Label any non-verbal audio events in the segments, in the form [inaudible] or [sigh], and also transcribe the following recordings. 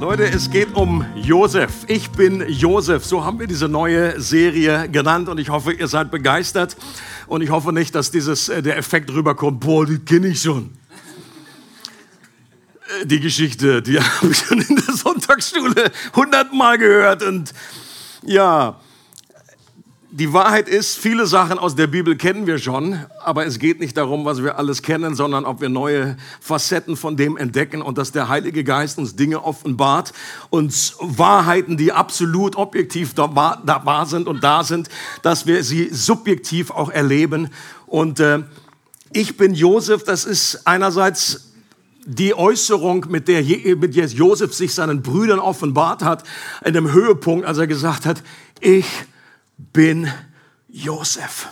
Leute, es geht um Josef. Ich bin Josef. So haben wir diese neue Serie genannt und ich hoffe, ihr seid begeistert. Und ich hoffe nicht, dass dieses, äh, der Effekt rüberkommt, boah, die kenne ich schon. Äh, die Geschichte, die [laughs] habe ich schon in der Sonntagsschule hundertmal gehört. Und ja, die Wahrheit ist, viele Sachen aus der Bibel kennen wir schon, aber es geht nicht darum, was wir alles kennen, sondern ob wir neue Facetten von dem entdecken und dass der Heilige Geist uns Dinge offenbart, uns Wahrheiten, die absolut objektiv da wahr, da wahr sind und da sind, dass wir sie subjektiv auch erleben. Und äh, ich bin Josef, das ist einerseits die Äußerung, mit der, mit Josef sich seinen Brüdern offenbart hat, in dem Höhepunkt, als er gesagt hat, ich bin Josef.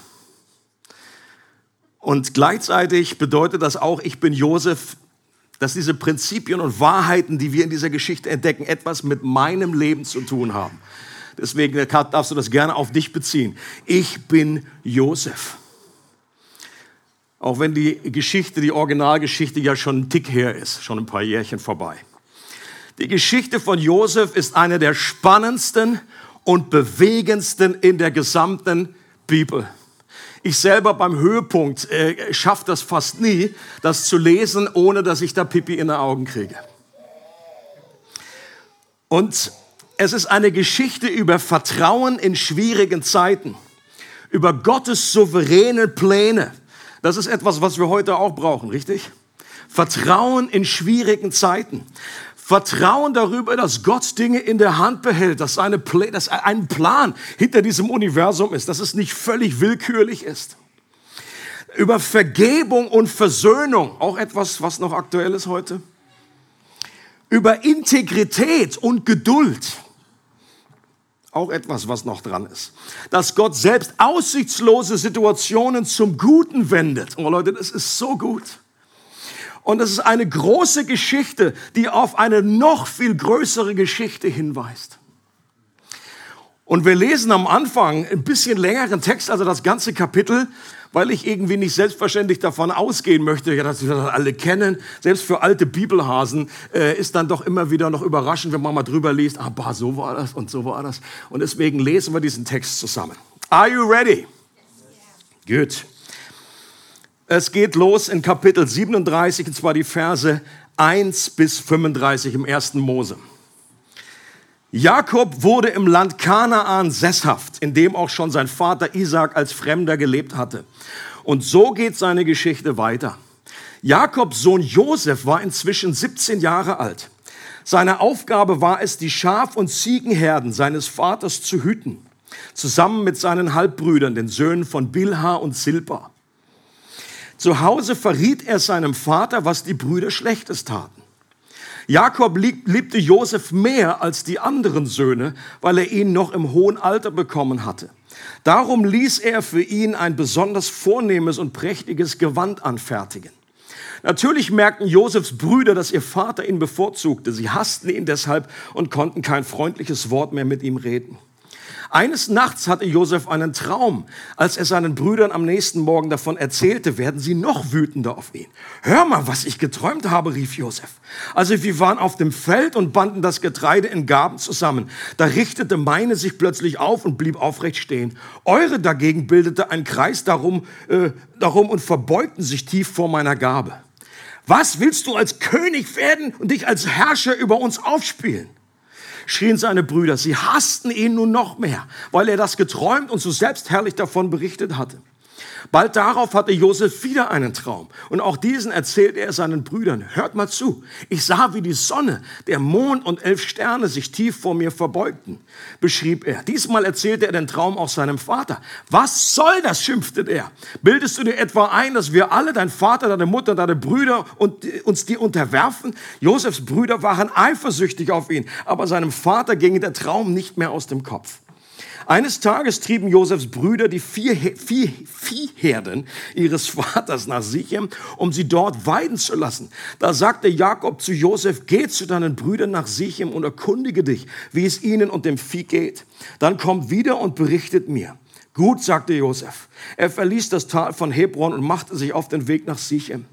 Und gleichzeitig bedeutet das auch, ich bin Josef, dass diese Prinzipien und Wahrheiten, die wir in dieser Geschichte entdecken, etwas mit meinem Leben zu tun haben. Deswegen darfst du das gerne auf dich beziehen. Ich bin Josef. Auch wenn die Geschichte, die Originalgeschichte ja schon ein Tick her ist, schon ein paar Jährchen vorbei. Die Geschichte von Josef ist eine der spannendsten und bewegendsten in der gesamten Bibel. Ich selber beim Höhepunkt äh, schaffe das fast nie, das zu lesen, ohne dass ich da Pipi in den Augen kriege. Und es ist eine Geschichte über Vertrauen in schwierigen Zeiten, über Gottes souveräne Pläne. Das ist etwas, was wir heute auch brauchen, richtig? Vertrauen in schwierigen Zeiten. Vertrauen darüber, dass Gott Dinge in der Hand behält, dass, eine Pl dass ein Plan hinter diesem Universum ist, dass es nicht völlig willkürlich ist. Über Vergebung und Versöhnung, auch etwas, was noch aktuell ist heute. Über Integrität und Geduld, auch etwas, was noch dran ist. Dass Gott selbst aussichtslose Situationen zum Guten wendet. Oh Leute, das ist so gut. Und es ist eine große Geschichte, die auf eine noch viel größere Geschichte hinweist. Und wir lesen am Anfang ein bisschen längeren Text, also das ganze Kapitel, weil ich irgendwie nicht selbstverständlich davon ausgehen möchte, ja, dass wir das alle kennen. Selbst für alte Bibelhasen äh, ist dann doch immer wieder noch überraschend, wenn man mal drüber liest, ah, bah, so war das und so war das. Und deswegen lesen wir diesen Text zusammen. Are you ready? Good. Es geht los in Kapitel 37, und zwar die Verse 1 bis 35 im ersten Mose. Jakob wurde im Land Kanaan sesshaft, in dem auch schon sein Vater Isaac als Fremder gelebt hatte. Und so geht seine Geschichte weiter. Jakobs Sohn Josef war inzwischen 17 Jahre alt. Seine Aufgabe war es, die Schaf- und Ziegenherden seines Vaters zu hüten, zusammen mit seinen Halbbrüdern, den Söhnen von Bilha und Silpa. Zu Hause verriet er seinem Vater, was die Brüder Schlechtes taten. Jakob liebte Josef mehr als die anderen Söhne, weil er ihn noch im hohen Alter bekommen hatte. Darum ließ er für ihn ein besonders vornehmes und prächtiges Gewand anfertigen. Natürlich merkten Josefs Brüder, dass ihr Vater ihn bevorzugte. Sie hassten ihn deshalb und konnten kein freundliches Wort mehr mit ihm reden. Eines Nachts hatte Josef einen Traum. Als er seinen Brüdern am nächsten Morgen davon erzählte, werden sie noch wütender auf ihn. Hör mal, was ich geträumt habe, rief Josef. Also wir waren auf dem Feld und banden das Getreide in Gaben zusammen. Da richtete meine sich plötzlich auf und blieb aufrecht stehen. Eure dagegen bildete einen Kreis darum, äh, darum und verbeugten sich tief vor meiner Gabe. Was willst du als König werden und dich als Herrscher über uns aufspielen? Schrien seine Brüder. Sie hassten ihn nun noch mehr, weil er das geträumt und so selbstherrlich davon berichtet hatte. Bald darauf hatte Josef wieder einen Traum. Und auch diesen erzählte er seinen Brüdern. Hört mal zu. Ich sah, wie die Sonne, der Mond und elf Sterne sich tief vor mir verbeugten, beschrieb er. Diesmal erzählte er den Traum auch seinem Vater. Was soll das, schimpfte er. Bildest du dir etwa ein, dass wir alle, dein Vater, deine Mutter, deine Brüder und uns die unterwerfen? Josefs Brüder waren eifersüchtig auf ihn, aber seinem Vater ging der Traum nicht mehr aus dem Kopf. Eines Tages trieben Josefs Brüder die vier, vier Viehherden ihres Vaters nach Sichem, um sie dort weiden zu lassen. Da sagte Jakob zu Josef, geh zu deinen Brüdern nach Sichem und erkundige dich, wie es ihnen und dem Vieh geht. Dann kommt wieder und berichtet mir. Gut, sagte Josef. Er verließ das Tal von Hebron und machte sich auf den Weg nach Sichem.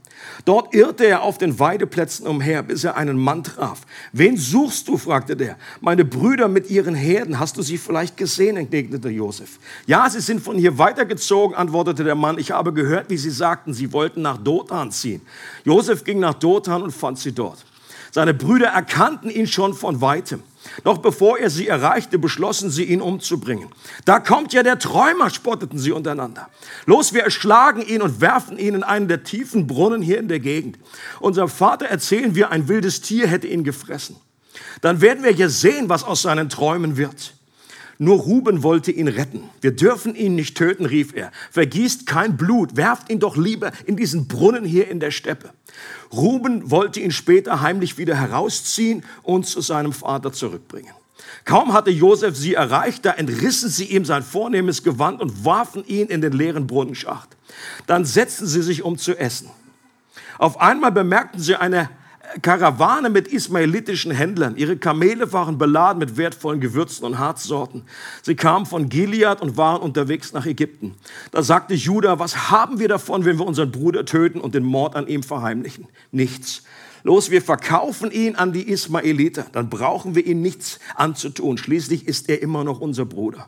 Dort irrte er auf den Weideplätzen umher, bis er einen Mann traf. Wen suchst du? fragte der. Meine Brüder mit ihren Herden. Hast du sie vielleicht gesehen? entgegnete Josef. Ja, sie sind von hier weitergezogen, antwortete der Mann. Ich habe gehört, wie sie sagten, sie wollten nach Dothan ziehen. Josef ging nach Dothan und fand sie dort. Seine Brüder erkannten ihn schon von weitem. Doch bevor er sie erreichte, beschlossen sie, ihn umzubringen. Da kommt ja der Träumer, spotteten sie untereinander. Los, wir erschlagen ihn und werfen ihn in einen der tiefen Brunnen hier in der Gegend. Unser Vater erzählen wir, ein wildes Tier hätte ihn gefressen. Dann werden wir ja sehen, was aus seinen Träumen wird. Nur Ruben wollte ihn retten. Wir dürfen ihn nicht töten, rief er. Vergießt kein Blut, werft ihn doch lieber in diesen Brunnen hier in der Steppe. Ruben wollte ihn später heimlich wieder herausziehen und zu seinem Vater zurückbringen. Kaum hatte Josef sie erreicht, da entrissen sie ihm sein vornehmes Gewand und warfen ihn in den leeren Brunnenschacht. Dann setzten sie sich um zu essen. Auf einmal bemerkten sie eine Karawane mit ismaelitischen Händlern. Ihre Kamele waren beladen mit wertvollen Gewürzen und Harzsorten. Sie kamen von Gilead und waren unterwegs nach Ägypten. Da sagte Judah, was haben wir davon, wenn wir unseren Bruder töten und den Mord an ihm verheimlichen? Nichts. Los, wir verkaufen ihn an die Ismaeliter. Dann brauchen wir ihm nichts anzutun. Schließlich ist er immer noch unser Bruder.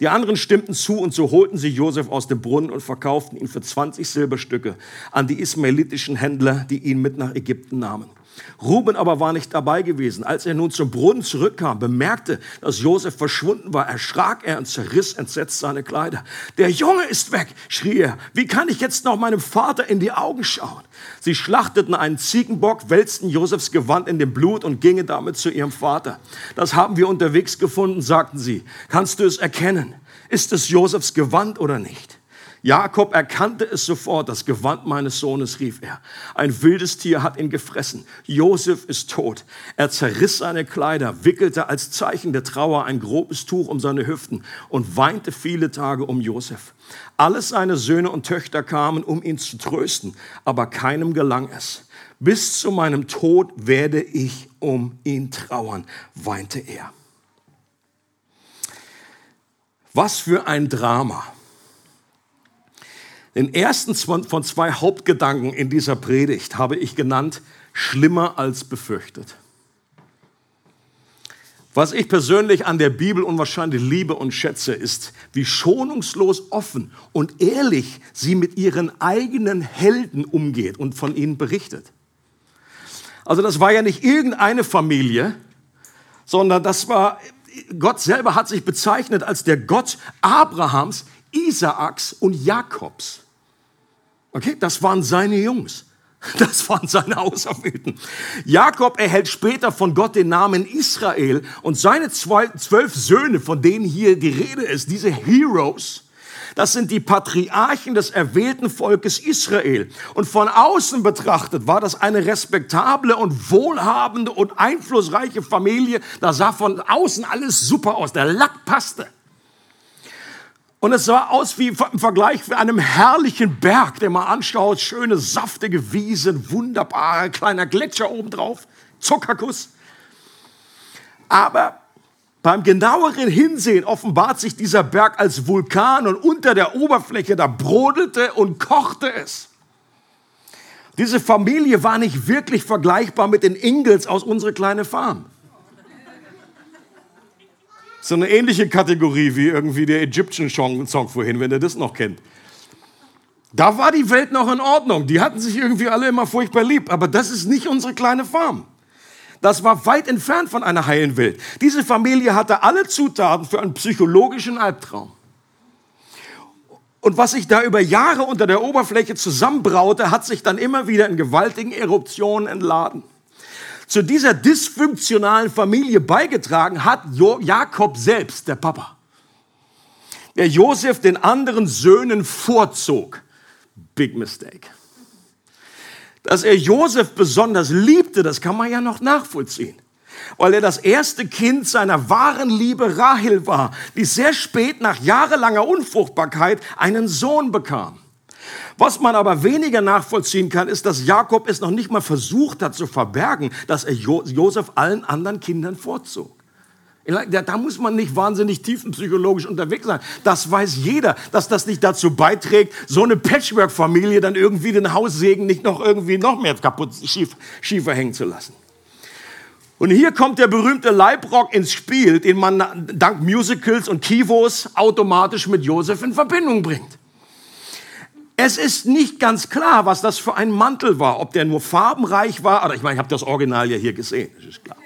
Die anderen stimmten zu und so holten sie Josef aus dem Brunnen und verkauften ihn für 20 Silberstücke an die ismaelitischen Händler, die ihn mit nach Ägypten nahmen. Ruben aber war nicht dabei gewesen. Als er nun zum Brunnen zurückkam, bemerkte, dass Josef verschwunden war, erschrak er und zerriss entsetzt seine Kleider. Der Junge ist weg, schrie er. Wie kann ich jetzt noch meinem Vater in die Augen schauen? Sie schlachteten einen Ziegenbock, wälzten Josefs Gewand in dem Blut und gingen damit zu ihrem Vater. Das haben wir unterwegs gefunden, sagten sie. Kannst du es erkennen? Ist es Josefs Gewand oder nicht? Jakob erkannte es sofort, das Gewand meines Sohnes, rief er. Ein wildes Tier hat ihn gefressen. Josef ist tot. Er zerriss seine Kleider, wickelte als Zeichen der Trauer ein grobes Tuch um seine Hüften und weinte viele Tage um Josef. Alles seine Söhne und Töchter kamen, um ihn zu trösten, aber keinem gelang es. Bis zu meinem Tod werde ich um ihn trauern, weinte er. Was für ein Drama. Den ersten von zwei Hauptgedanken in dieser Predigt habe ich genannt, schlimmer als befürchtet. Was ich persönlich an der Bibel unwahrscheinlich liebe und schätze, ist, wie schonungslos offen und ehrlich sie mit ihren eigenen Helden umgeht und von ihnen berichtet. Also das war ja nicht irgendeine Familie, sondern das war, Gott selber hat sich bezeichnet als der Gott Abrahams, Isaaks und Jakobs. Okay, das waren seine Jungs. [laughs] Das waren seine Auserwählten. Jakob erhält später von Gott den Namen Israel und seine zwei, zwölf Söhne, von denen hier die Rede ist, diese Heroes, das sind die Patriarchen des erwählten Volkes Israel. Und von außen betrachtet war das eine respektable und wohlhabende und einflussreiche Familie. Da sah von außen alles super aus. Der Lack passte. Und es sah aus wie im Vergleich mit einem herrlichen Berg, den man anschaut. Schöne, saftige Wiesen, wunderbarer kleiner Gletscher obendrauf, Zuckerkuss. Aber beim genaueren Hinsehen offenbart sich dieser Berg als Vulkan und unter der Oberfläche, da brodelte und kochte es. Diese Familie war nicht wirklich vergleichbar mit den Ingels aus unserer kleinen Farm. So eine ähnliche Kategorie wie irgendwie der Egyptian Song vorhin, wenn ihr das noch kennt. Da war die Welt noch in Ordnung. Die hatten sich irgendwie alle immer furchtbar lieb. Aber das ist nicht unsere kleine Farm. Das war weit entfernt von einer heilen Welt. Diese Familie hatte alle Zutaten für einen psychologischen Albtraum. Und was sich da über Jahre unter der Oberfläche zusammenbraute, hat sich dann immer wieder in gewaltigen Eruptionen entladen zu dieser dysfunktionalen Familie beigetragen hat Jakob selbst, der Papa. Der Josef den anderen Söhnen vorzog. Big mistake. Dass er Josef besonders liebte, das kann man ja noch nachvollziehen. Weil er das erste Kind seiner wahren Liebe Rahel war, die sehr spät nach jahrelanger Unfruchtbarkeit einen Sohn bekam. Was man aber weniger nachvollziehen kann, ist, dass Jakob es noch nicht mal versucht hat zu verbergen, dass er Josef allen anderen Kindern vorzog. Da muss man nicht wahnsinnig tiefenpsychologisch unterwegs sein. Das weiß jeder, dass das nicht dazu beiträgt, so eine Patchwork-Familie dann irgendwie den Haussegen nicht noch irgendwie noch mehr kaputt schief, schiefer hängen zu lassen. Und hier kommt der berühmte Leibrock ins Spiel, den man dank Musicals und Kivos automatisch mit Josef in Verbindung bringt. Es ist nicht ganz klar, was das für ein Mantel war, ob der nur farbenreich war, oder ich meine, ich habe das Original ja hier gesehen, das ist klar.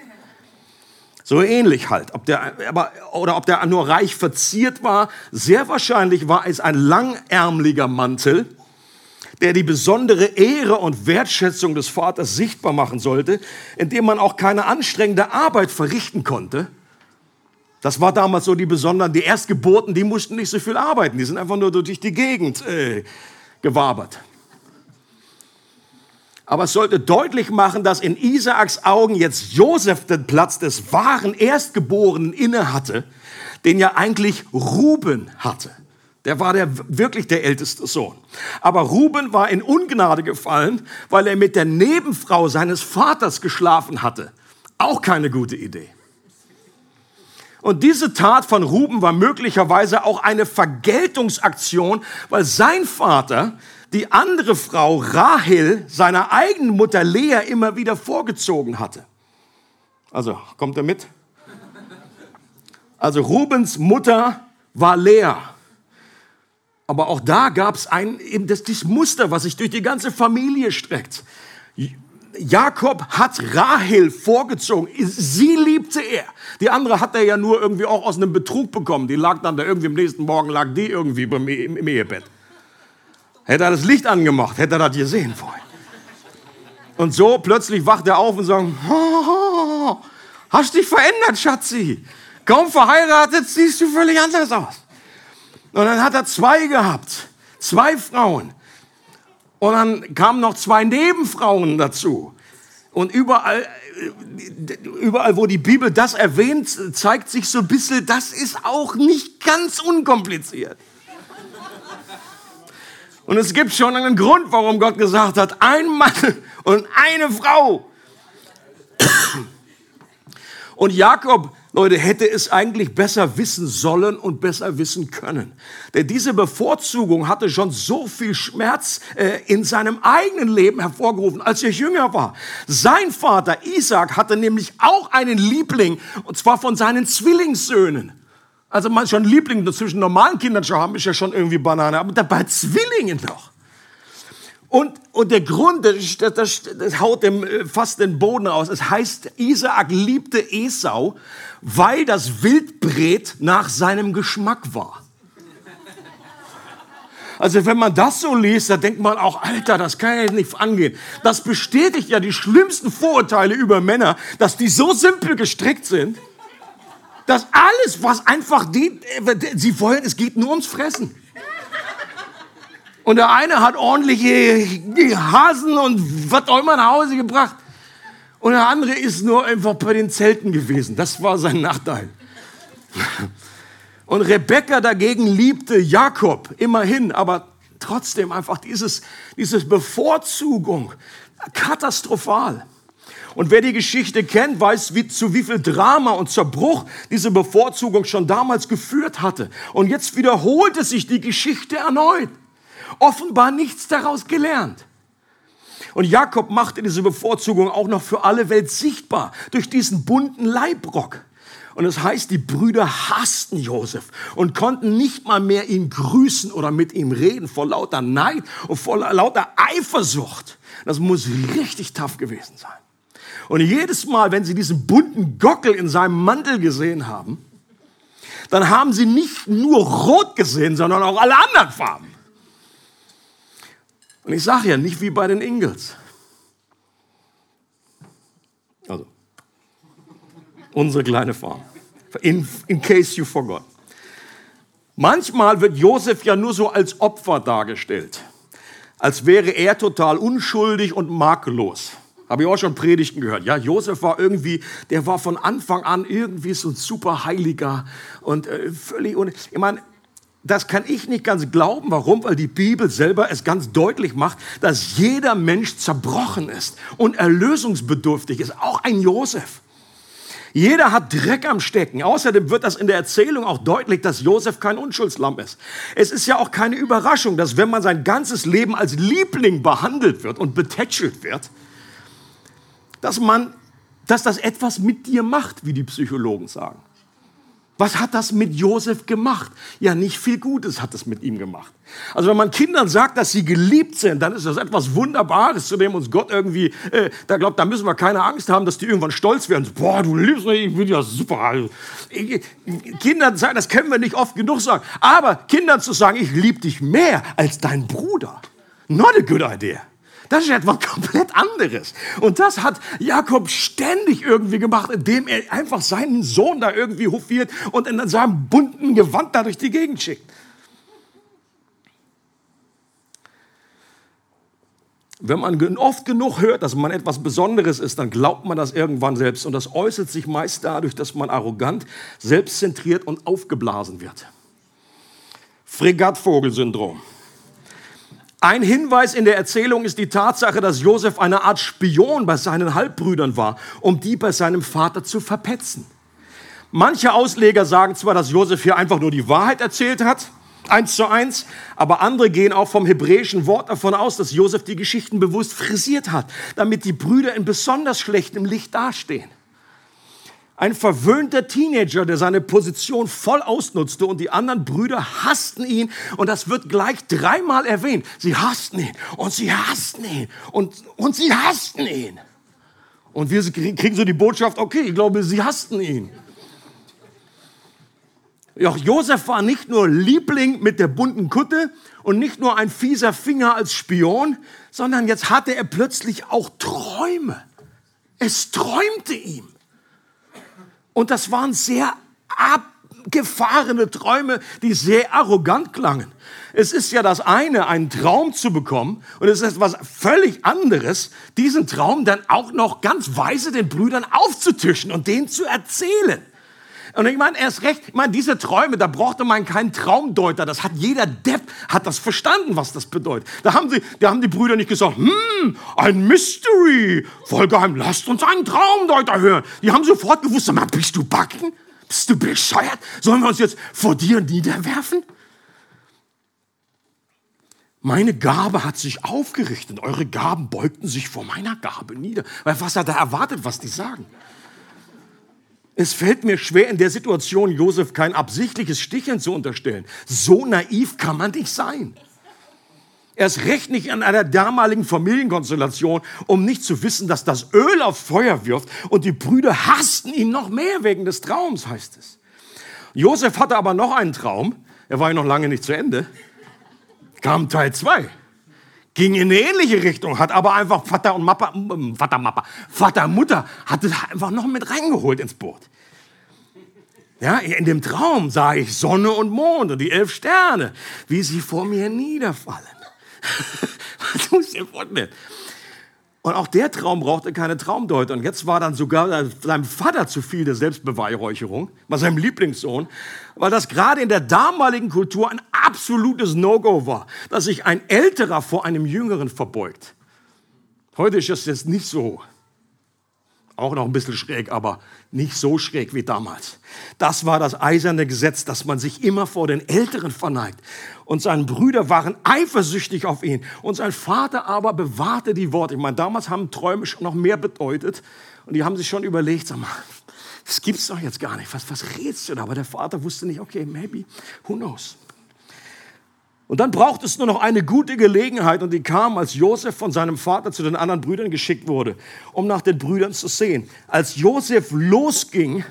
So ähnlich halt, ob der, aber, oder ob der nur reich verziert war. Sehr wahrscheinlich war es ein langärmlicher Mantel, der die besondere Ehre und Wertschätzung des Vaters sichtbar machen sollte, indem man auch keine anstrengende Arbeit verrichten konnte. Das war damals so die besonderen, die Erstgeburten, die mussten nicht so viel arbeiten, die sind einfach nur durch die Gegend äh, gewabert. Aber es sollte deutlich machen, dass in Isaaks Augen jetzt Josef den Platz des wahren Erstgeborenen inne hatte, den ja eigentlich Ruben hatte. Der war der, wirklich der älteste Sohn. Aber Ruben war in Ungnade gefallen, weil er mit der Nebenfrau seines Vaters geschlafen hatte. Auch keine gute Idee. Und diese Tat von Ruben war möglicherweise auch eine Vergeltungsaktion, weil sein Vater die andere Frau Rahel seiner eigenen Mutter Lea immer wieder vorgezogen hatte. Also, kommt er mit? Also Rubens Mutter war Lea. Aber auch da gab es ein, eben das, dieses Muster, was sich durch die ganze Familie streckt. Jakob hat Rahel vorgezogen. Sie liebte er. Die andere hat er ja nur irgendwie auch aus einem Betrug bekommen. Die lag dann da irgendwie am nächsten Morgen, lag die irgendwie beim e-, im Ehebett. Hätte er das Licht angemacht, hätte er das gesehen vorhin. Und so plötzlich wacht er auf und sagt, oh, hast dich verändert, Schatzi. Kaum verheiratet, siehst du völlig anders aus. Und dann hat er zwei gehabt, zwei Frauen. Und dann kamen noch zwei Nebenfrauen dazu. Und überall, überall, wo die Bibel das erwähnt, zeigt sich so ein bisschen, das ist auch nicht ganz unkompliziert. Und es gibt schon einen Grund, warum Gott gesagt hat, ein Mann und eine Frau. Und Jakob Leute, hätte es eigentlich besser wissen sollen und besser wissen können. Denn diese Bevorzugung hatte schon so viel Schmerz äh, in seinem eigenen Leben hervorgerufen, als er jünger war. Sein Vater Isaac hatte nämlich auch einen Liebling, und zwar von seinen Zwillingssöhnen. Also man schon Liebling zwischen normalen Kindern zu haben, ist ja schon irgendwie Banane, aber dabei Zwillingen noch. Und, und der Grund, das, das, das haut dem äh, fast den Boden aus. Es heißt, Isaak liebte Esau, weil das Wildbret nach seinem Geschmack war. Also wenn man das so liest, da denkt man auch, Alter, das kann ja nicht angehen. Das bestätigt ja die schlimmsten Vorurteile über Männer, dass die so simpel gestrickt sind, dass alles, was einfach die, äh, sie wollen, es geht nur ums Fressen. Und der eine hat ordentliche Hasen und was auch immer nach Hause gebracht. Und der andere ist nur einfach bei den Zelten gewesen. Das war sein Nachteil. Und Rebekka dagegen liebte Jakob immerhin, aber trotzdem einfach dieses, dieses Bevorzugung. Katastrophal. Und wer die Geschichte kennt, weiß, wie, zu wie viel Drama und Zerbruch diese Bevorzugung schon damals geführt hatte. Und jetzt wiederholte sich die Geschichte erneut offenbar nichts daraus gelernt. Und Jakob machte diese Bevorzugung auch noch für alle Welt sichtbar durch diesen bunten Leibrock. Und es das heißt, die Brüder hassten Josef und konnten nicht mal mehr ihn grüßen oder mit ihm reden vor lauter Neid und vor lauter Eifersucht. Das muss richtig tough gewesen sein. Und jedes Mal, wenn sie diesen bunten Gockel in seinem Mantel gesehen haben, dann haben sie nicht nur rot gesehen, sondern auch alle anderen Farben. Und ich sage ja, nicht wie bei den Ingels. Also, unsere kleine Farm. In, in case you forgot. Manchmal wird Josef ja nur so als Opfer dargestellt, als wäre er total unschuldig und makellos. Habe ich auch schon Predigten gehört. Ja, Josef war irgendwie, der war von Anfang an irgendwie so ein super Heiliger und äh, völlig. Und ich meine, das kann ich nicht ganz glauben. Warum? Weil die Bibel selber es ganz deutlich macht, dass jeder Mensch zerbrochen ist und erlösungsbedürftig ist. Auch ein Josef. Jeder hat Dreck am Stecken. Außerdem wird das in der Erzählung auch deutlich, dass Josef kein Unschuldslamm ist. Es ist ja auch keine Überraschung, dass wenn man sein ganzes Leben als Liebling behandelt wird und betätschelt wird, dass man, dass das etwas mit dir macht, wie die Psychologen sagen. Was hat das mit Josef gemacht? Ja, nicht viel Gutes hat es mit ihm gemacht. Also wenn man Kindern sagt, dass sie geliebt sind, dann ist das etwas Wunderbares, zu dem uns Gott irgendwie, äh, da glaubt, da müssen wir keine Angst haben, dass die irgendwann stolz werden. Boah, du liebst mich, ich bin ja super. Also, Kindern sagen, das können wir nicht oft genug sagen. Aber Kindern zu sagen, ich liebe dich mehr als dein Bruder, not a good idea. Das ist etwas [laughs] komplett anderes. Und das hat Jakob ständig irgendwie gemacht, indem er einfach seinen Sohn da irgendwie hofiert und in seinem bunten Gewand da durch die Gegend schickt. Wenn man oft genug hört, dass man etwas Besonderes ist, dann glaubt man das irgendwann selbst. Und das äußert sich meist dadurch, dass man arrogant, selbstzentriert und aufgeblasen wird. Fregattvogel-Syndrom. Ein Hinweis in der Erzählung ist die Tatsache, dass Josef eine Art Spion bei seinen Halbbrüdern war, um die bei seinem Vater zu verpetzen. Manche Ausleger sagen zwar, dass Josef hier einfach nur die Wahrheit erzählt hat, eins zu eins, aber andere gehen auch vom hebräischen Wort davon aus, dass Josef die Geschichten bewusst frisiert hat, damit die Brüder in besonders schlechtem Licht dastehen. Ein verwöhnter Teenager, der seine Position voll ausnutzte und die anderen Brüder hassten ihn und das wird gleich dreimal erwähnt. Sie hassten ihn und sie hassten ihn und, und sie hassten ihn. Und wir kriegen so die Botschaft, okay, ich glaube, sie hassten ihn. Doch Josef war nicht nur Liebling mit der bunten Kutte und nicht nur ein fieser Finger als Spion, sondern jetzt hatte er plötzlich auch Träume. Es träumte ihm. Und das waren sehr abgefahrene Träume, die sehr arrogant klangen. Es ist ja das eine, einen Traum zu bekommen, und es ist etwas völlig anderes, diesen Traum dann auch noch ganz weise den Brüdern aufzutischen und denen zu erzählen. Und ich meine, erst recht, ich meine, diese Träume, da brauchte man keinen Traumdeuter. Das hat jeder Depp, hat das verstanden, was das bedeutet. Da haben, sie, da haben die Brüder nicht gesagt, hm, ein Mystery, voll geheim, lasst uns einen Traumdeuter hören. Die haben sofort gewusst, sag bist du backen? Bist du bescheuert? Sollen wir uns jetzt vor dir niederwerfen? Meine Gabe hat sich aufgerichtet. Eure Gaben beugten sich vor meiner Gabe nieder. Weil was hat er erwartet, was die sagen? Es fällt mir schwer, in der Situation Josef kein absichtliches Sticheln zu unterstellen. So naiv kann man nicht sein. Erst recht nicht an einer damaligen Familienkonstellation, um nicht zu wissen, dass das Öl auf Feuer wirft und die Brüder hassten ihn noch mehr wegen des Traums, heißt es. Josef hatte aber noch einen Traum, er war ja noch lange nicht zu Ende, kam Teil 2 ging in eine ähnliche Richtung, hat aber einfach Vater und Mappa, Vater, Mappa, Vater, Mutter, hat es einfach noch mit reingeholt ins Boot. Ja, in dem Traum sah ich Sonne und Mond und die elf Sterne, wie sie vor mir niederfallen. [laughs] Was muss dir vorstellen? Und auch der Traum brauchte keine Traumdeuter. Und jetzt war dann sogar seinem Vater zu viel der Selbstbeweihräucherung, bei seinem Lieblingssohn, weil das gerade in der damaligen Kultur ein absolutes No-Go war, dass sich ein Älterer vor einem Jüngeren verbeugt. Heute ist das jetzt nicht so. Auch noch ein bisschen schräg, aber nicht so schräg wie damals. Das war das eiserne Gesetz, dass man sich immer vor den Älteren verneigt. Und seine Brüder waren eifersüchtig auf ihn. Und sein Vater aber bewahrte die Worte. Ich meine, damals haben Träume schon noch mehr bedeutet. Und die haben sich schon überlegt, sag mal, das gibt's doch jetzt gar nicht. Was, was redest du da? Aber der Vater wusste nicht, okay, maybe, who knows. Und dann braucht es nur noch eine gute Gelegenheit und die kam, als Josef von seinem Vater zu den anderen Brüdern geschickt wurde, um nach den Brüdern zu sehen. Als Josef losging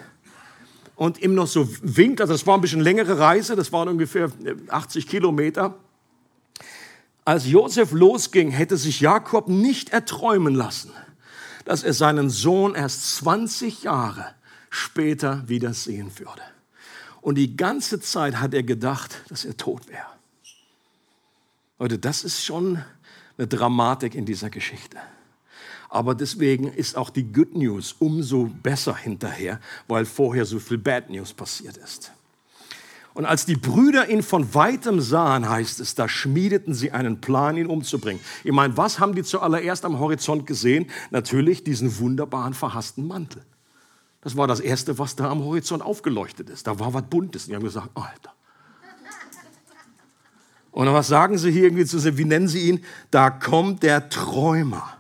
und ihm noch so winkt, also das war ein bisschen längere Reise, das waren ungefähr 80 Kilometer. Als Josef losging, hätte sich Jakob nicht erträumen lassen, dass er seinen Sohn erst 20 Jahre später wieder sehen würde. Und die ganze Zeit hat er gedacht, dass er tot wäre. Leute, das ist schon eine Dramatik in dieser Geschichte. Aber deswegen ist auch die Good News umso besser hinterher, weil vorher so viel Bad News passiert ist. Und als die Brüder ihn von weitem sahen, heißt es, da schmiedeten sie einen Plan, ihn umzubringen. Ich meine, was haben die zuallererst am Horizont gesehen? Natürlich diesen wunderbaren verhassten Mantel. Das war das Erste, was da am Horizont aufgeleuchtet ist. Da war was Buntes. Die haben gesagt, Alter. Und was sagen sie hier irgendwie zu sehen? Wie nennen sie ihn? Da kommt der Träumer.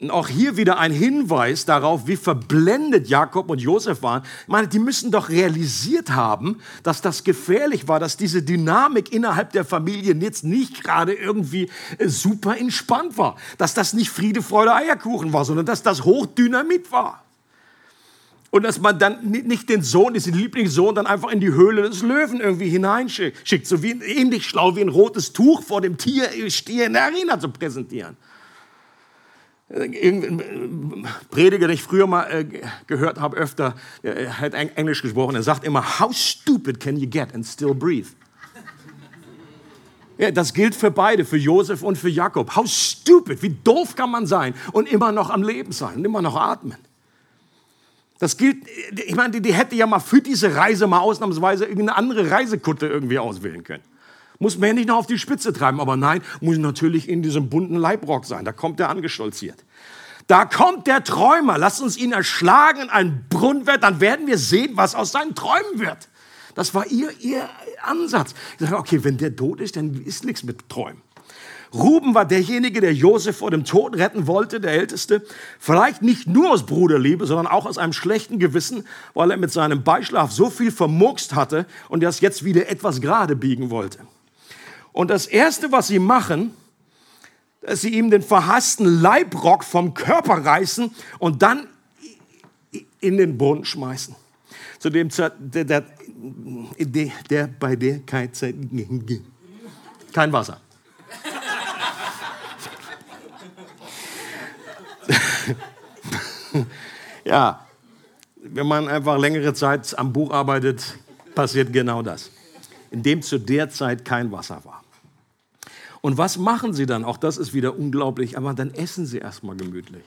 Und auch hier wieder ein Hinweis darauf, wie verblendet Jakob und Josef waren. Ich meine, die müssen doch realisiert haben, dass das gefährlich war, dass diese Dynamik innerhalb der Familie jetzt nicht gerade irgendwie äh, super entspannt war. Dass das nicht Friede, Freude, Eierkuchen war, sondern dass das Hochdynamit war. Und dass man dann nicht den Sohn, diesen Lieblingssohn, dann einfach in die Höhle des Löwen irgendwie hineinschickt. So wie ähnlich schlau wie ein rotes Tuch vor dem Tier, Stier in der Arena zu präsentieren. Irgendein Prediger, den ich früher mal äh, gehört habe, öfter, er hat Englisch gesprochen, er sagt immer, how stupid can you get and still breathe? Ja, das gilt für beide, für Josef und für Jakob. How stupid, wie doof kann man sein und immer noch am Leben sein und immer noch atmen. Das gilt, ich meine, die, die hätte ja mal für diese Reise mal ausnahmsweise irgendeine andere Reisekutte irgendwie auswählen können. Muss man ja nicht noch auf die Spitze treiben, aber nein, muss natürlich in diesem bunten Leibrock sein. Da kommt er angestolziert. Da kommt der Träumer. Lasst uns ihn erschlagen in einen Brunnenwert, dann werden wir sehen, was aus seinen Träumen wird. Das war ihr, ihr Ansatz. Ich sage, okay, wenn der tot ist, dann ist nichts mit Träumen. Ruben war derjenige, der Josef vor dem Tod retten wollte, der Älteste. Vielleicht nicht nur aus Bruderliebe, sondern auch aus einem schlechten Gewissen, weil er mit seinem Beischlaf so viel vermurkst hatte und das jetzt wieder etwas gerade biegen wollte. Und das Erste, was sie machen, dass sie ihm den verhassten Leibrock vom Körper reißen und dann in den Boden schmeißen. Zu dem Zeit, der, der, der, bei der kein, kein Wasser. [laughs] ja, wenn man einfach längere Zeit am Buch arbeitet, passiert genau das. In dem zu der Zeit kein Wasser war. Und was machen sie dann? Auch das ist wieder unglaublich, aber dann essen sie erstmal gemütlich.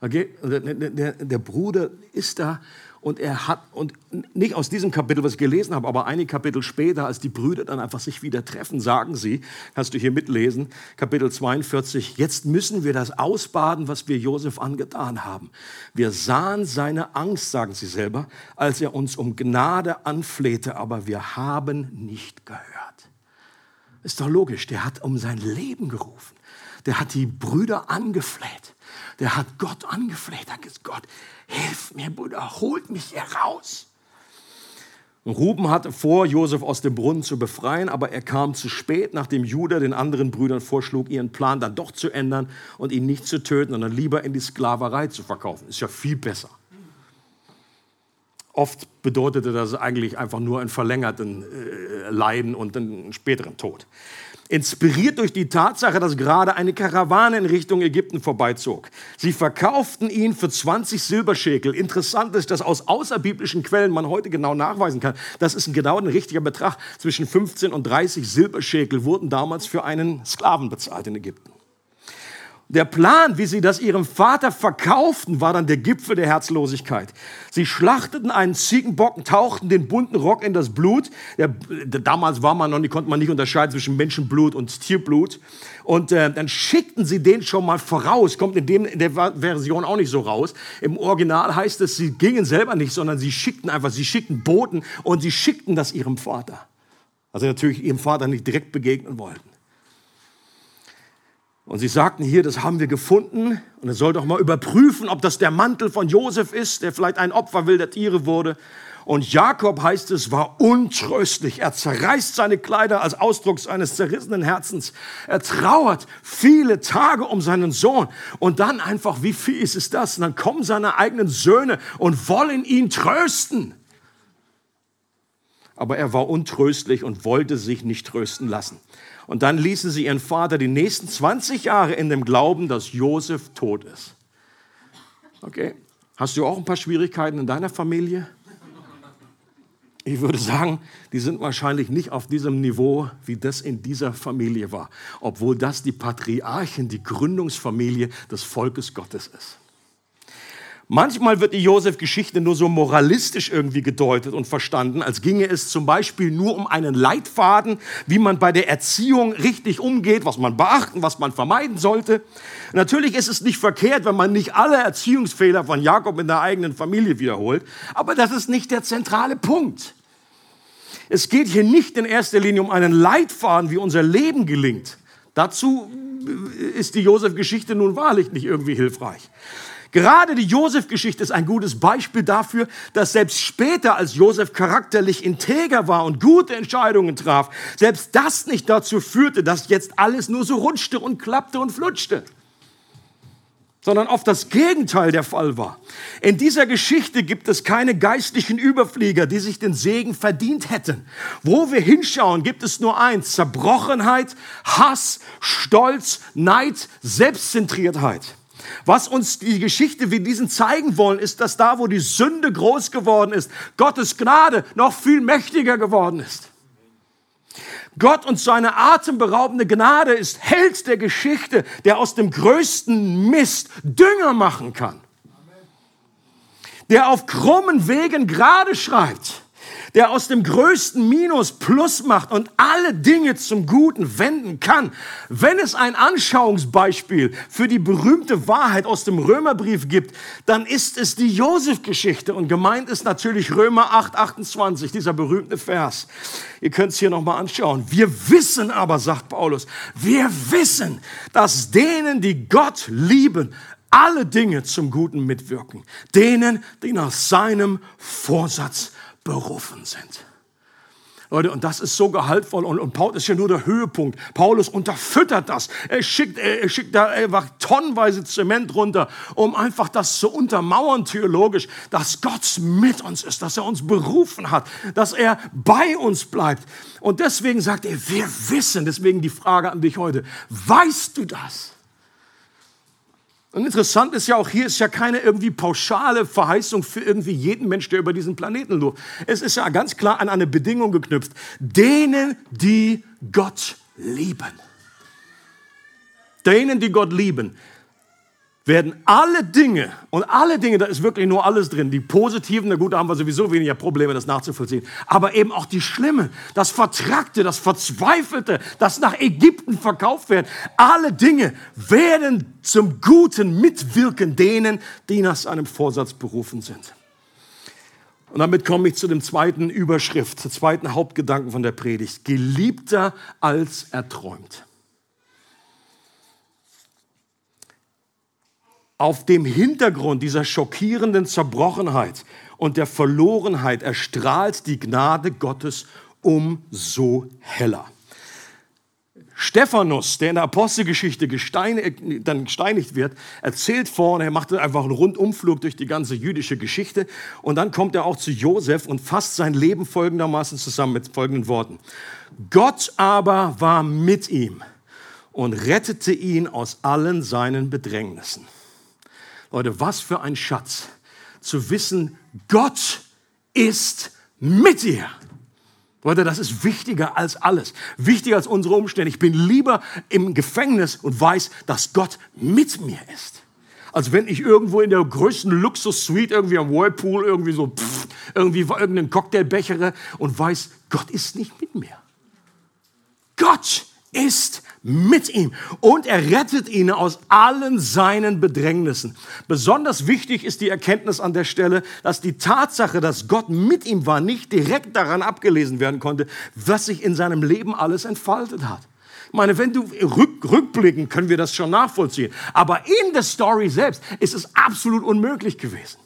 Okay? Der, der, der, Bruder ist da und er hat, und nicht aus diesem Kapitel, was ich gelesen habe, aber einige Kapitel später, als die Brüder dann einfach sich wieder treffen, sagen sie, kannst du hier mitlesen, Kapitel 42, jetzt müssen wir das ausbaden, was wir Josef angetan haben. Wir sahen seine Angst, sagen sie selber, als er uns um Gnade anflehte, aber wir haben nicht gehört. Ist doch logisch, der hat um sein Leben gerufen. Der hat die Brüder angefleht. Der hat Gott angefleht. Hat gesagt, Gott, hilf mir, Bruder, holt mich hier raus. Und Ruben hatte vor, Josef aus dem Brunnen zu befreien, aber er kam zu spät, nachdem Judah den anderen Brüdern vorschlug, ihren Plan dann doch zu ändern und ihn nicht zu töten, sondern lieber in die Sklaverei zu verkaufen. Ist ja viel besser. Oft bedeutete das eigentlich einfach nur einen verlängerten äh, Leiden und einen späteren Tod. Inspiriert durch die Tatsache, dass gerade eine Karawane in Richtung Ägypten vorbeizog. Sie verkauften ihn für 20 Silberschäkel. Interessant ist, dass aus außerbiblischen Quellen man heute genau nachweisen kann, das ist ein genau ein richtiger Betrag. Zwischen 15 und 30 Silberschäkel wurden damals für einen Sklaven bezahlt in Ägypten. Der Plan, wie sie das ihrem Vater verkauften, war dann der Gipfel der Herzlosigkeit. Sie schlachteten einen Ziegenbock, tauchten den bunten Rock in das Blut. Der, damals war man noch nicht, konnte man nicht unterscheiden zwischen Menschenblut und Tierblut. Und äh, dann schickten sie den schon mal voraus. Kommt in, dem, in der Version auch nicht so raus. Im Original heißt es, sie gingen selber nicht, sondern sie schickten einfach, sie schickten Boten und sie schickten das ihrem Vater. Also natürlich ihrem Vater nicht direkt begegnen wollten. Und sie sagten hier, das haben wir gefunden. Und er soll doch mal überprüfen, ob das der Mantel von Josef ist, der vielleicht ein Opfer will, der Tiere wurde. Und Jakob, heißt es, war untröstlich. Er zerreißt seine Kleider als Ausdruck seines zerrissenen Herzens. Er trauert viele Tage um seinen Sohn. Und dann einfach, wie viel ist es das? Und dann kommen seine eigenen Söhne und wollen ihn trösten. Aber er war untröstlich und wollte sich nicht trösten lassen. Und dann ließen sie ihren Vater die nächsten 20 Jahre in dem Glauben, dass Josef tot ist. Okay? Hast du auch ein paar Schwierigkeiten in deiner Familie? Ich würde sagen, die sind wahrscheinlich nicht auf diesem Niveau, wie das in dieser Familie war, obwohl das die Patriarchen, die Gründungsfamilie des Volkes Gottes ist. Manchmal wird die Josef-Geschichte nur so moralistisch irgendwie gedeutet und verstanden, als ginge es zum Beispiel nur um einen Leitfaden, wie man bei der Erziehung richtig umgeht, was man beachten, was man vermeiden sollte. Natürlich ist es nicht verkehrt, wenn man nicht alle Erziehungsfehler von Jakob in der eigenen Familie wiederholt, aber das ist nicht der zentrale Punkt. Es geht hier nicht in erster Linie um einen Leitfaden, wie unser Leben gelingt. Dazu ist die Josef-Geschichte nun wahrlich nicht irgendwie hilfreich. Gerade die Josef-Geschichte ist ein gutes Beispiel dafür, dass selbst später, als Josef charakterlich integer war und gute Entscheidungen traf, selbst das nicht dazu führte, dass jetzt alles nur so rutschte und klappte und flutschte sondern oft das Gegenteil der Fall war. In dieser Geschichte gibt es keine geistlichen Überflieger, die sich den Segen verdient hätten. Wo wir hinschauen, gibt es nur eins, Zerbrochenheit, Hass, Stolz, Neid, Selbstzentriertheit. Was uns die Geschichte wie diesen zeigen wollen, ist, dass da, wo die Sünde groß geworden ist, Gottes Gnade noch viel mächtiger geworden ist. Gott und seine atemberaubende Gnade ist Held der Geschichte, der aus dem größten Mist Dünger machen kann. Der auf krummen Wegen gerade schreibt der aus dem größten Minus Plus macht und alle Dinge zum Guten wenden kann. Wenn es ein Anschauungsbeispiel für die berühmte Wahrheit aus dem Römerbrief gibt, dann ist es die Josef-Geschichte und gemeint ist natürlich Römer 8, 28, dieser berühmte Vers. Ihr könnt es hier nochmal anschauen. Wir wissen aber, sagt Paulus, wir wissen, dass denen, die Gott lieben, alle Dinge zum Guten mitwirken. Denen, die nach seinem Vorsatz berufen sind. Leute, und das ist so gehaltvoll und, und Paulus ist ja nur der Höhepunkt. Paulus unterfüttert das. Er schickt, er schickt da einfach tonnenweise Zement runter, um einfach das zu untermauern theologisch, dass Gott mit uns ist, dass er uns berufen hat, dass er bei uns bleibt. Und deswegen sagt er, wir wissen, deswegen die Frage an dich heute, weißt du das? Und interessant ist ja auch, hier ist ja keine irgendwie pauschale Verheißung für irgendwie jeden Mensch, der über diesen Planeten lebt. Es ist ja ganz klar an eine Bedingung geknüpft. Denen, die Gott lieben. Denen, die Gott lieben werden alle Dinge, und alle Dinge, da ist wirklich nur alles drin, die positiven, na gut, da haben wir sowieso weniger Probleme, das nachzuvollziehen, aber eben auch die schlimme, das Vertragte, das Verzweifelte, das nach Ägypten verkauft wird, alle Dinge werden zum Guten mitwirken denen, die nach seinem Vorsatz berufen sind. Und damit komme ich zu dem zweiten Überschrift, zum zweiten Hauptgedanken von der Predigt. Geliebter als erträumt. Auf dem Hintergrund dieser schockierenden Zerbrochenheit und der Verlorenheit erstrahlt die Gnade Gottes umso heller. Stephanus, der in der Apostelgeschichte gesteinigt, dann gesteinigt wird, erzählt vorne, er macht einfach einen Rundumflug durch die ganze jüdische Geschichte und dann kommt er auch zu Josef und fasst sein Leben folgendermaßen zusammen mit folgenden Worten. Gott aber war mit ihm und rettete ihn aus allen seinen Bedrängnissen. Leute, was für ein Schatz, zu wissen, Gott ist mit dir. Leute, das ist wichtiger als alles. Wichtiger als unsere Umstände. Ich bin lieber im Gefängnis und weiß, dass Gott mit mir ist. Als wenn ich irgendwo in der größten Luxus-Suite irgendwie am Whirlpool irgendwie so pff, irgendwie irgendeinen Cocktail bechere und weiß, Gott ist nicht mit mir. Gott ist mit ihm und er rettet ihn aus allen seinen Bedrängnissen. Besonders wichtig ist die Erkenntnis an der Stelle, dass die Tatsache, dass Gott mit ihm war, nicht direkt daran abgelesen werden konnte, was sich in seinem Leben alles entfaltet hat. Ich meine, wenn du rück, rückblicken, können wir das schon nachvollziehen. Aber in der Story selbst ist es absolut unmöglich gewesen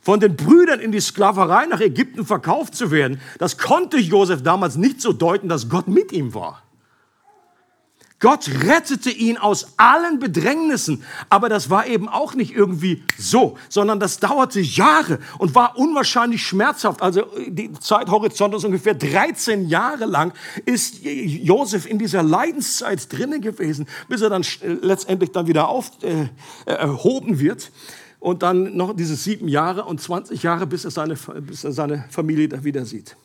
von den Brüdern in die Sklaverei nach Ägypten verkauft zu werden, das konnte Josef damals nicht so deuten, dass Gott mit ihm war. Gott rettete ihn aus allen Bedrängnissen. Aber das war eben auch nicht irgendwie so, sondern das dauerte Jahre und war unwahrscheinlich schmerzhaft. Also die Zeithorizont ist ungefähr 13 Jahre lang ist Josef in dieser Leidenszeit drinnen gewesen, bis er dann letztendlich dann wieder aufgehoben äh, erhoben wird. Und dann noch diese sieben Jahre und 20 Jahre, bis er seine, bis er seine Familie da wieder sieht.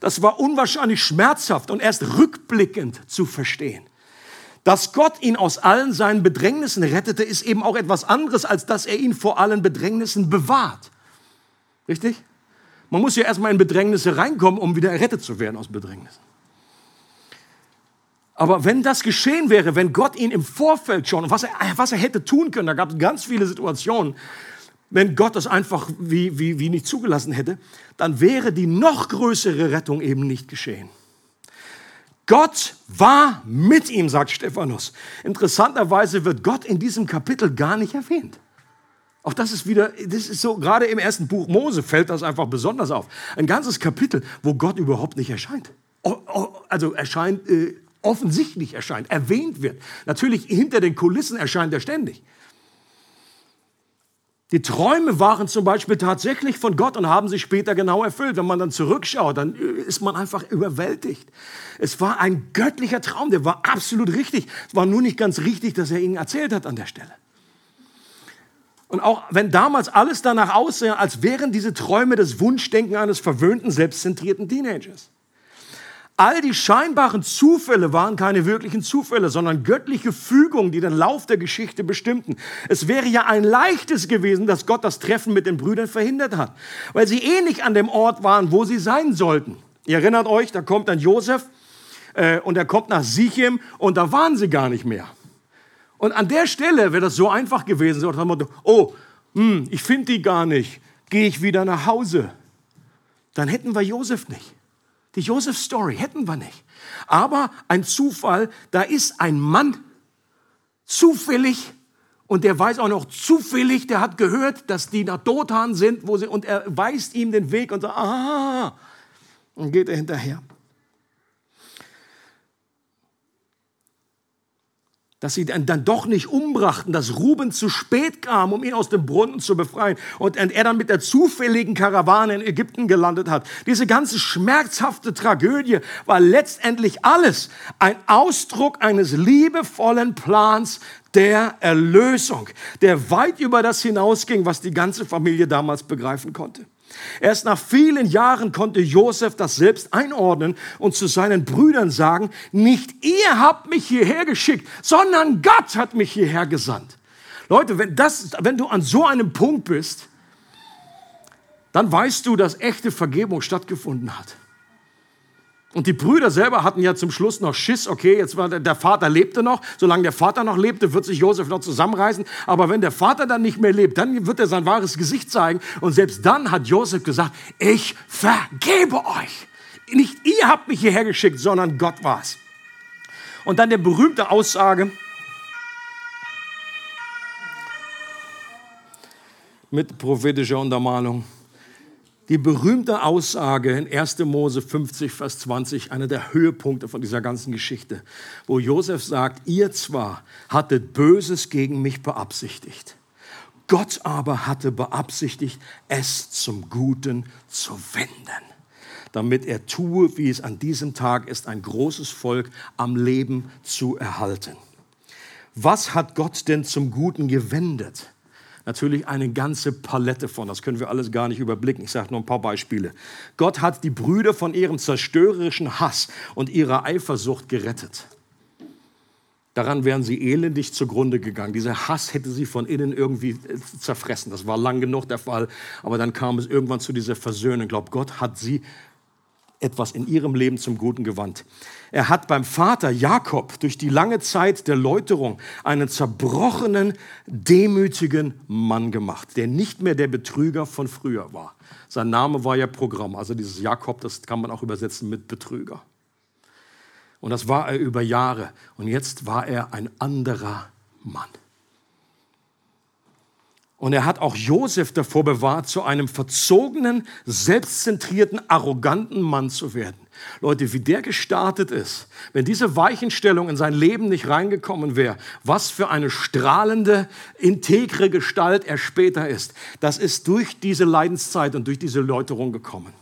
Das war unwahrscheinlich schmerzhaft und erst rückblickend zu verstehen. Dass Gott ihn aus allen seinen Bedrängnissen rettete, ist eben auch etwas anderes, als dass er ihn vor allen Bedrängnissen bewahrt. Richtig? Man muss ja erstmal in Bedrängnisse reinkommen, um wieder errettet zu werden aus Bedrängnissen. Aber wenn das geschehen wäre, wenn Gott ihn im Vorfeld schon, was er, was er hätte tun können, da gab es ganz viele Situationen, wenn Gott das einfach wie, wie, wie nicht zugelassen hätte, dann wäre die noch größere Rettung eben nicht geschehen. Gott war mit ihm, sagt Stephanus. Interessanterweise wird Gott in diesem Kapitel gar nicht erwähnt. Auch das ist wieder, das ist so, gerade im ersten Buch Mose fällt das einfach besonders auf. Ein ganzes Kapitel, wo Gott überhaupt nicht erscheint. Also erscheint, äh, offensichtlich erscheint, erwähnt wird. Natürlich hinter den Kulissen erscheint er ständig. Die Träume waren zum Beispiel tatsächlich von Gott und haben sich später genau erfüllt. Wenn man dann zurückschaut, dann ist man einfach überwältigt. Es war ein göttlicher Traum, der war absolut richtig. Es war nur nicht ganz richtig, dass er ihn erzählt hat an der Stelle. Und auch wenn damals alles danach aussah, als wären diese Träume das Wunschdenken eines verwöhnten, selbstzentrierten Teenagers. All die scheinbaren Zufälle waren keine wirklichen Zufälle, sondern göttliche Fügungen, die den Lauf der Geschichte bestimmten. Es wäre ja ein leichtes gewesen, dass Gott das Treffen mit den Brüdern verhindert hat, weil sie eh nicht an dem Ort waren, wo sie sein sollten. Ihr erinnert euch, da kommt dann Josef äh, und er kommt nach Sichem und da waren sie gar nicht mehr. Und an der Stelle wäre das so einfach gewesen, so nach Motto, oh, hm, ich finde die gar nicht, gehe ich wieder nach Hause. Dann hätten wir Josef nicht. Die Josef-Story hätten wir nicht. Aber ein Zufall, da ist ein Mann zufällig und der weiß auch noch zufällig, der hat gehört, dass die nach Dothan sind, wo sie, und er weist ihm den Weg und sagt, ah, und geht er hinterher. Dass sie dann, doch nicht umbrachten, dass Ruben zu spät kam, um ihn aus dem Brunnen zu befreien und er dann mit der zufälligen Karawane in Ägypten gelandet hat. Diese ganze schmerzhafte Tragödie war letztendlich alles ein Ausdruck eines liebevollen Plans der Erlösung, der weit über das hinausging, was die ganze Familie damals begreifen konnte. Erst nach vielen Jahren konnte Josef das selbst einordnen und zu seinen Brüdern sagen, nicht ihr habt mich hierher geschickt, sondern Gott hat mich hierher gesandt. Leute, wenn, das, wenn du an so einem Punkt bist, dann weißt du, dass echte Vergebung stattgefunden hat. Und die Brüder selber hatten ja zum Schluss noch Schiss, okay, jetzt war der, Vater lebte noch, solange der Vater noch lebte, wird sich Josef noch zusammenreißen, aber wenn der Vater dann nicht mehr lebt, dann wird er sein wahres Gesicht zeigen und selbst dann hat Josef gesagt, ich vergebe euch. Nicht ihr habt mich hierher geschickt, sondern Gott war's. Und dann der berühmte Aussage mit prophetischer Untermalung. Die berühmte Aussage in 1. Mose 50, Vers 20, einer der Höhepunkte von dieser ganzen Geschichte, wo Josef sagt, ihr zwar hattet Böses gegen mich beabsichtigt, Gott aber hatte beabsichtigt, es zum Guten zu wenden, damit er tue, wie es an diesem Tag ist, ein großes Volk am Leben zu erhalten. Was hat Gott denn zum Guten gewendet? Natürlich eine ganze Palette von. Das können wir alles gar nicht überblicken. Ich sage nur ein paar Beispiele. Gott hat die Brüder von ihrem zerstörerischen Hass und ihrer Eifersucht gerettet. Daran wären sie elendig zugrunde gegangen. Dieser Hass hätte sie von innen irgendwie äh, zerfressen. Das war lang genug der Fall. Aber dann kam es irgendwann zu dieser Versöhnung. Ich glaube, Gott hat sie etwas in ihrem Leben zum Guten gewandt. Er hat beim Vater Jakob durch die lange Zeit der Läuterung einen zerbrochenen, demütigen Mann gemacht, der nicht mehr der Betrüger von früher war. Sein Name war ja Programm, also dieses Jakob, das kann man auch übersetzen mit Betrüger. Und das war er über Jahre. Und jetzt war er ein anderer Mann. Und er hat auch Josef davor bewahrt, zu einem verzogenen, selbstzentrierten, arroganten Mann zu werden. Leute, wie der gestartet ist, wenn diese Weichenstellung in sein Leben nicht reingekommen wäre, was für eine strahlende, integre Gestalt er später ist, das ist durch diese Leidenszeit und durch diese Läuterung gekommen.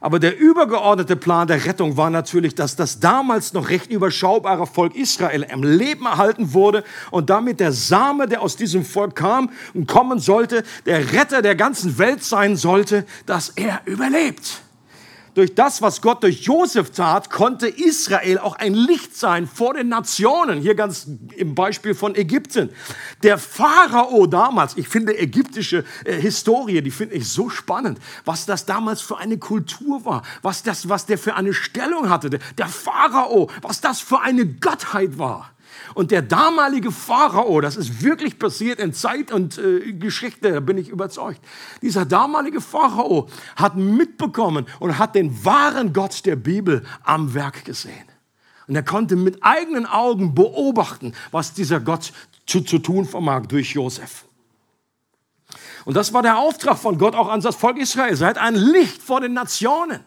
Aber der übergeordnete Plan der Rettung war natürlich, dass das damals noch recht überschaubare Volk Israel am Leben erhalten wurde und damit der Same, der aus diesem Volk kam und kommen sollte, der Retter der ganzen Welt sein sollte, dass er überlebt. Durch das, was Gott durch Josef tat, konnte Israel auch ein Licht sein vor den Nationen. Hier ganz im Beispiel von Ägypten. Der Pharao damals, ich finde ägyptische äh, Historie, die finde ich so spannend, was das damals für eine Kultur war, was das, was der für eine Stellung hatte. Der Pharao, was das für eine Gottheit war. Und der damalige Pharao, das ist wirklich passiert in Zeit und äh, Geschichte, da bin ich überzeugt. Dieser damalige Pharao hat mitbekommen und hat den wahren Gott der Bibel am Werk gesehen. Und er konnte mit eigenen Augen beobachten, was dieser Gott zu, zu tun vermag durch Josef. Und das war der Auftrag von Gott auch an das Volk Israel. Seid ein Licht vor den Nationen.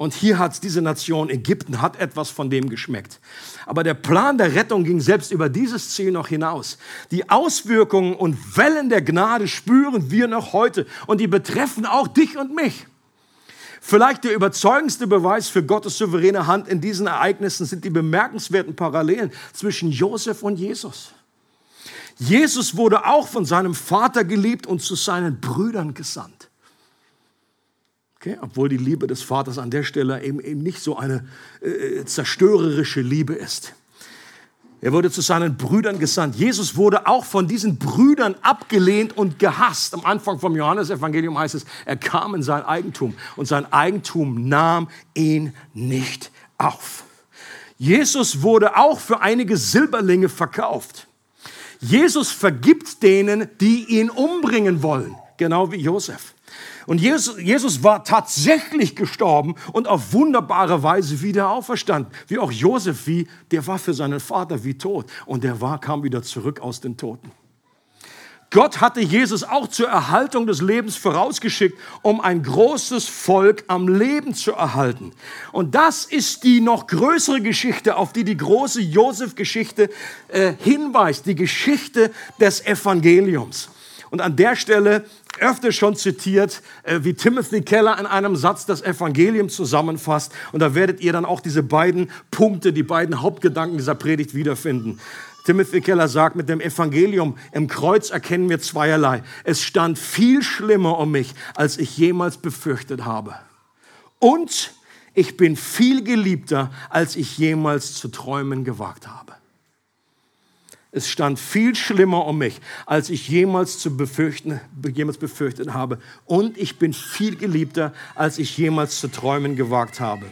Und hier hat diese Nation Ägypten hat etwas von dem geschmeckt. Aber der Plan der Rettung ging selbst über dieses Ziel noch hinaus. Die Auswirkungen und Wellen der Gnade spüren wir noch heute und die betreffen auch dich und mich. Vielleicht der überzeugendste Beweis für Gottes souveräne Hand in diesen Ereignissen sind die bemerkenswerten Parallelen zwischen Josef und Jesus. Jesus wurde auch von seinem Vater geliebt und zu seinen Brüdern gesandt. Okay? Obwohl die Liebe des Vaters an der Stelle eben, eben nicht so eine äh, zerstörerische Liebe ist. Er wurde zu seinen Brüdern gesandt. Jesus wurde auch von diesen Brüdern abgelehnt und gehasst. Am Anfang vom Johannesevangelium heißt es, er kam in sein Eigentum und sein Eigentum nahm ihn nicht auf. Jesus wurde auch für einige Silberlinge verkauft. Jesus vergibt denen, die ihn umbringen wollen, genau wie Josef. Und Jesus, Jesus war tatsächlich gestorben und auf wunderbare Weise wieder auferstanden. Wie auch Josef, wie, der war für seinen Vater wie tot. Und der war, kam wieder zurück aus den Toten. Gott hatte Jesus auch zur Erhaltung des Lebens vorausgeschickt, um ein großes Volk am Leben zu erhalten. Und das ist die noch größere Geschichte, auf die die große Josef-Geschichte äh, hinweist, die Geschichte des Evangeliums. Und an der Stelle öfter schon zitiert, äh, wie Timothy Keller in einem Satz das Evangelium zusammenfasst. Und da werdet ihr dann auch diese beiden Punkte, die beiden Hauptgedanken dieser Predigt wiederfinden. Timothy Keller sagt, mit dem Evangelium im Kreuz erkennen wir zweierlei. Es stand viel schlimmer um mich, als ich jemals befürchtet habe. Und ich bin viel geliebter, als ich jemals zu träumen gewagt habe. Es stand viel schlimmer um mich, als ich jemals, zu befürchten, jemals befürchtet habe. Und ich bin viel geliebter, als ich jemals zu träumen gewagt habe.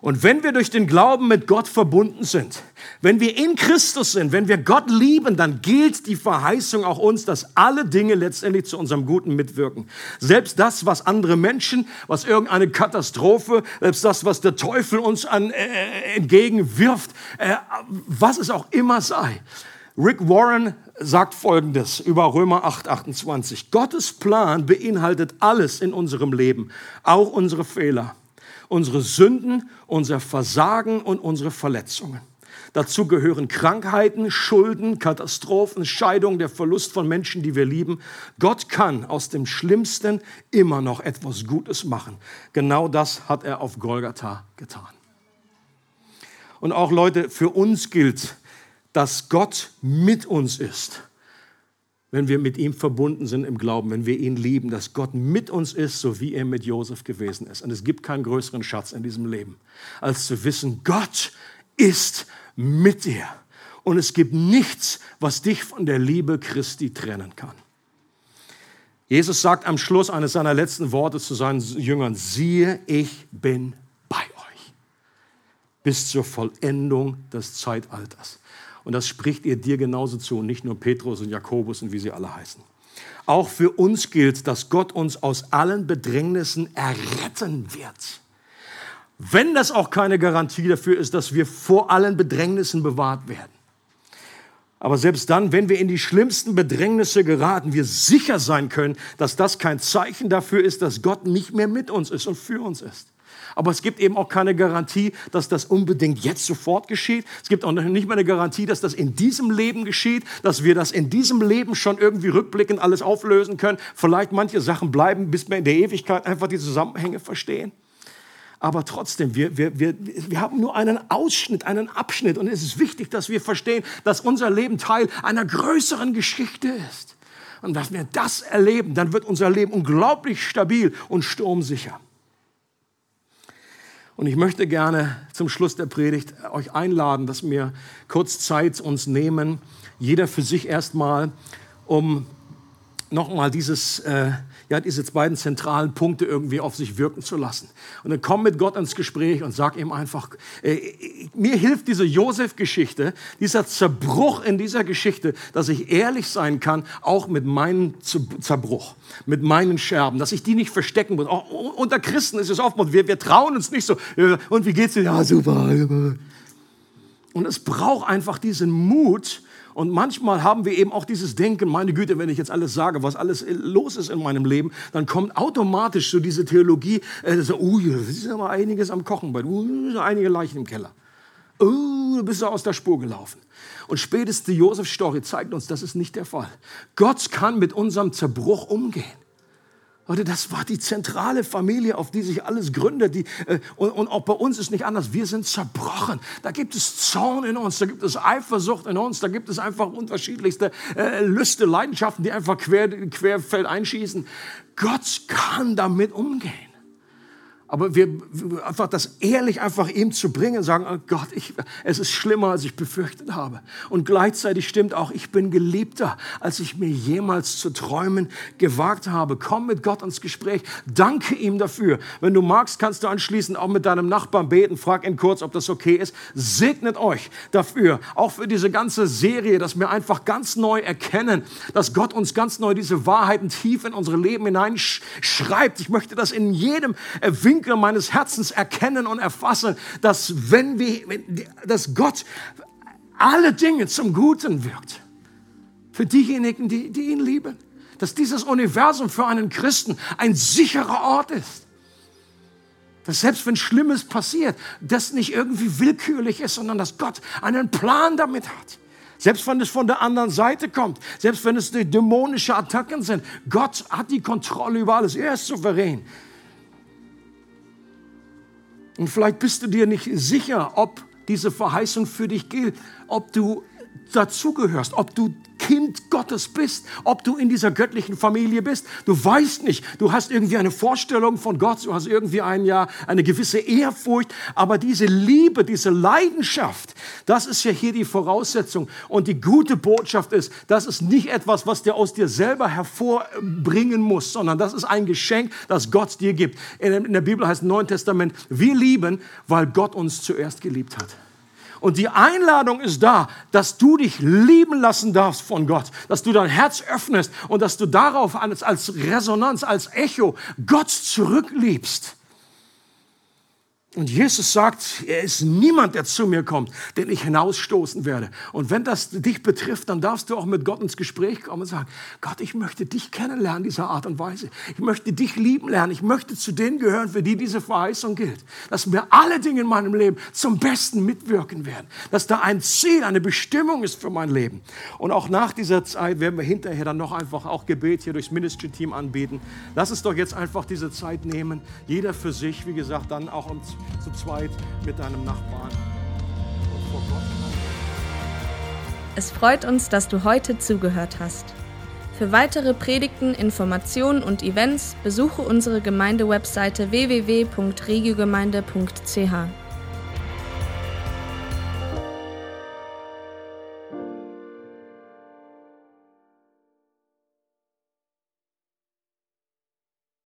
Und wenn wir durch den Glauben mit Gott verbunden sind, wenn wir in Christus sind, wenn wir Gott lieben, dann gilt die Verheißung auch uns, dass alle Dinge letztendlich zu unserem Guten mitwirken. Selbst das, was andere Menschen, was irgendeine Katastrophe, selbst das, was der Teufel uns an, äh, entgegenwirft, äh, was es auch immer sei. Rick Warren sagt Folgendes über Römer 8, 28. Gottes Plan beinhaltet alles in unserem Leben, auch unsere Fehler unsere Sünden, unser Versagen und unsere Verletzungen. Dazu gehören Krankheiten, Schulden, Katastrophen, Scheidung, der Verlust von Menschen, die wir lieben. Gott kann aus dem Schlimmsten immer noch etwas Gutes machen. Genau das hat er auf Golgatha getan. Und auch Leute, für uns gilt, dass Gott mit uns ist wenn wir mit ihm verbunden sind im Glauben, wenn wir ihn lieben, dass Gott mit uns ist, so wie er mit Josef gewesen ist. Und es gibt keinen größeren Schatz in diesem Leben, als zu wissen, Gott ist mit dir. Und es gibt nichts, was dich von der Liebe Christi trennen kann. Jesus sagt am Schluss eines seiner letzten Worte zu seinen Jüngern, siehe, ich bin bei euch bis zur Vollendung des Zeitalters. Und das spricht ihr dir genauso zu, nicht nur Petrus und Jakobus und wie sie alle heißen. Auch für uns gilt, dass Gott uns aus allen Bedrängnissen erretten wird. Wenn das auch keine Garantie dafür ist, dass wir vor allen Bedrängnissen bewahrt werden. Aber selbst dann, wenn wir in die schlimmsten Bedrängnisse geraten, wir sicher sein können, dass das kein Zeichen dafür ist, dass Gott nicht mehr mit uns ist und für uns ist. Aber es gibt eben auch keine Garantie, dass das unbedingt jetzt sofort geschieht. Es gibt auch nicht mehr eine Garantie, dass das in diesem Leben geschieht, dass wir das in diesem Leben schon irgendwie rückblickend alles auflösen können. Vielleicht manche Sachen bleiben, bis wir in der Ewigkeit einfach die Zusammenhänge verstehen. Aber trotzdem, wir, wir, wir, wir haben nur einen Ausschnitt, einen Abschnitt. Und es ist wichtig, dass wir verstehen, dass unser Leben Teil einer größeren Geschichte ist. Und dass wir das erleben, dann wird unser Leben unglaublich stabil und sturmsicher. Und ich möchte gerne zum Schluss der Predigt euch einladen, dass wir kurz Zeit uns nehmen, jeder für sich erstmal, um nochmal dieses äh, ja, diese beiden zentralen Punkte irgendwie auf sich wirken zu lassen. Und dann komm mit Gott ins Gespräch und sag ihm einfach, äh, mir hilft diese Josef-Geschichte, dieser Zerbruch in dieser Geschichte, dass ich ehrlich sein kann, auch mit meinem Zerbruch, mit meinen Scherben, dass ich die nicht verstecken muss. Auch unter Christen ist es oftmals, wir, wir trauen uns nicht so, äh, und wie geht's dir? Ja, super. Und es braucht einfach diesen Mut, und manchmal haben wir eben auch dieses Denken, meine Güte, wenn ich jetzt alles sage, was alles los ist in meinem Leben, dann kommt automatisch so diese Theologie, äh, so, uh, das ist aber einiges am Kochen, bei uh, einige Leichen im Keller. Uh, du bist aus der Spur gelaufen. Und spätestens die Josef-Story zeigt uns, das ist nicht der Fall. Gott kann mit unserem Zerbruch umgehen. Leute, das war die zentrale Familie, auf die sich alles gründet. Die, äh, und, und auch bei uns ist nicht anders. Wir sind zerbrochen. Da gibt es Zorn in uns, da gibt es Eifersucht in uns, da gibt es einfach unterschiedlichste äh, Lüste, Leidenschaften, die einfach quer, querfeld einschießen. Gott kann damit umgehen. Aber wir, einfach das ehrlich einfach ihm zu bringen, sagen, oh Gott, ich, es ist schlimmer, als ich befürchtet habe. Und gleichzeitig stimmt auch, ich bin geliebter, als ich mir jemals zu träumen gewagt habe. Komm mit Gott ins Gespräch. Danke ihm dafür. Wenn du magst, kannst du anschließend auch mit deinem Nachbarn beten. Frag ihn kurz, ob das okay ist. Segnet euch dafür. Auch für diese ganze Serie, dass wir einfach ganz neu erkennen, dass Gott uns ganz neu diese Wahrheiten tief in unsere Leben hineinschreibt. Ich möchte das in jedem Winkel Winkel meines Herzens erkennen und erfassen, dass wenn wir, dass Gott alle Dinge zum Guten wirkt. Für diejenigen, die, die ihn lieben. Dass dieses Universum für einen Christen ein sicherer Ort ist. Dass selbst wenn Schlimmes passiert, das nicht irgendwie willkürlich ist, sondern dass Gott einen Plan damit hat. Selbst wenn es von der anderen Seite kommt, selbst wenn es dämonische Attacken sind, Gott hat die Kontrolle über alles. Er ist souverän. Und vielleicht bist du dir nicht sicher, ob diese Verheißung für dich gilt, ob du dazugehörst, ob du Kind Gottes bist, ob du in dieser göttlichen Familie bist. Du weißt nicht, du hast irgendwie eine Vorstellung von Gott, du hast irgendwie ein Jahr eine gewisse Ehrfurcht, aber diese Liebe, diese Leidenschaft, das ist ja hier die Voraussetzung. Und die gute Botschaft ist, das ist nicht etwas, was dir aus dir selber hervorbringen muss, sondern das ist ein Geschenk, das Gott dir gibt. In der Bibel heißt im Neuen Testament, wir lieben, weil Gott uns zuerst geliebt hat. Und die Einladung ist da, dass du dich lieben lassen darfst von Gott, dass du dein Herz öffnest und dass du darauf als, als Resonanz, als Echo Gott zurückliebst. Und Jesus sagt, er ist niemand, der zu mir kommt, den ich hinausstoßen werde. Und wenn das dich betrifft, dann darfst du auch mit Gott ins Gespräch kommen und sagen, Gott, ich möchte dich kennenlernen, dieser Art und Weise. Ich möchte dich lieben lernen. Ich möchte zu denen gehören, für die diese Verheißung gilt. Dass mir alle Dinge in meinem Leben zum Besten mitwirken werden. Dass da ein Ziel, eine Bestimmung ist für mein Leben. Und auch nach dieser Zeit werden wir hinterher dann noch einfach auch Gebet hier durchs Ministry-Team anbieten. Lass uns doch jetzt einfach diese Zeit nehmen. Jeder für sich, wie gesagt, dann auch uns zu zweit mit deinem Nachbarn vor Gott. Es freut uns, dass du heute zugehört hast. Für weitere Predigten, Informationen und Events besuche unsere Gemeindewebseite www.regiogemeinde.ch.